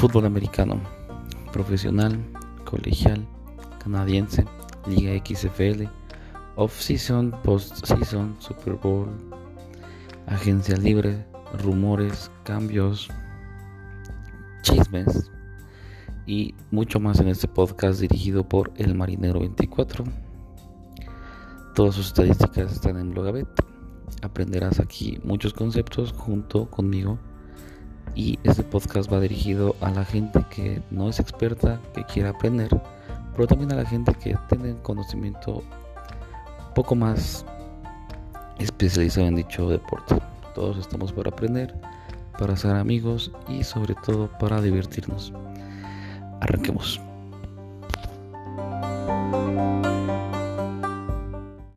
fútbol americano, profesional, colegial, canadiense, Liga XFL, off-season, post-season, Super Bowl, agencia libre, rumores, cambios, chismes y mucho más en este podcast dirigido por El Marinero 24. Todas sus estadísticas están en Blogabet. Aprenderás aquí muchos conceptos junto conmigo y este podcast va dirigido a la gente que no es experta, que quiere aprender, pero también a la gente que tiene conocimiento poco más especializado en dicho deporte. Todos estamos para aprender, para ser amigos y sobre todo para divertirnos. Arranquemos.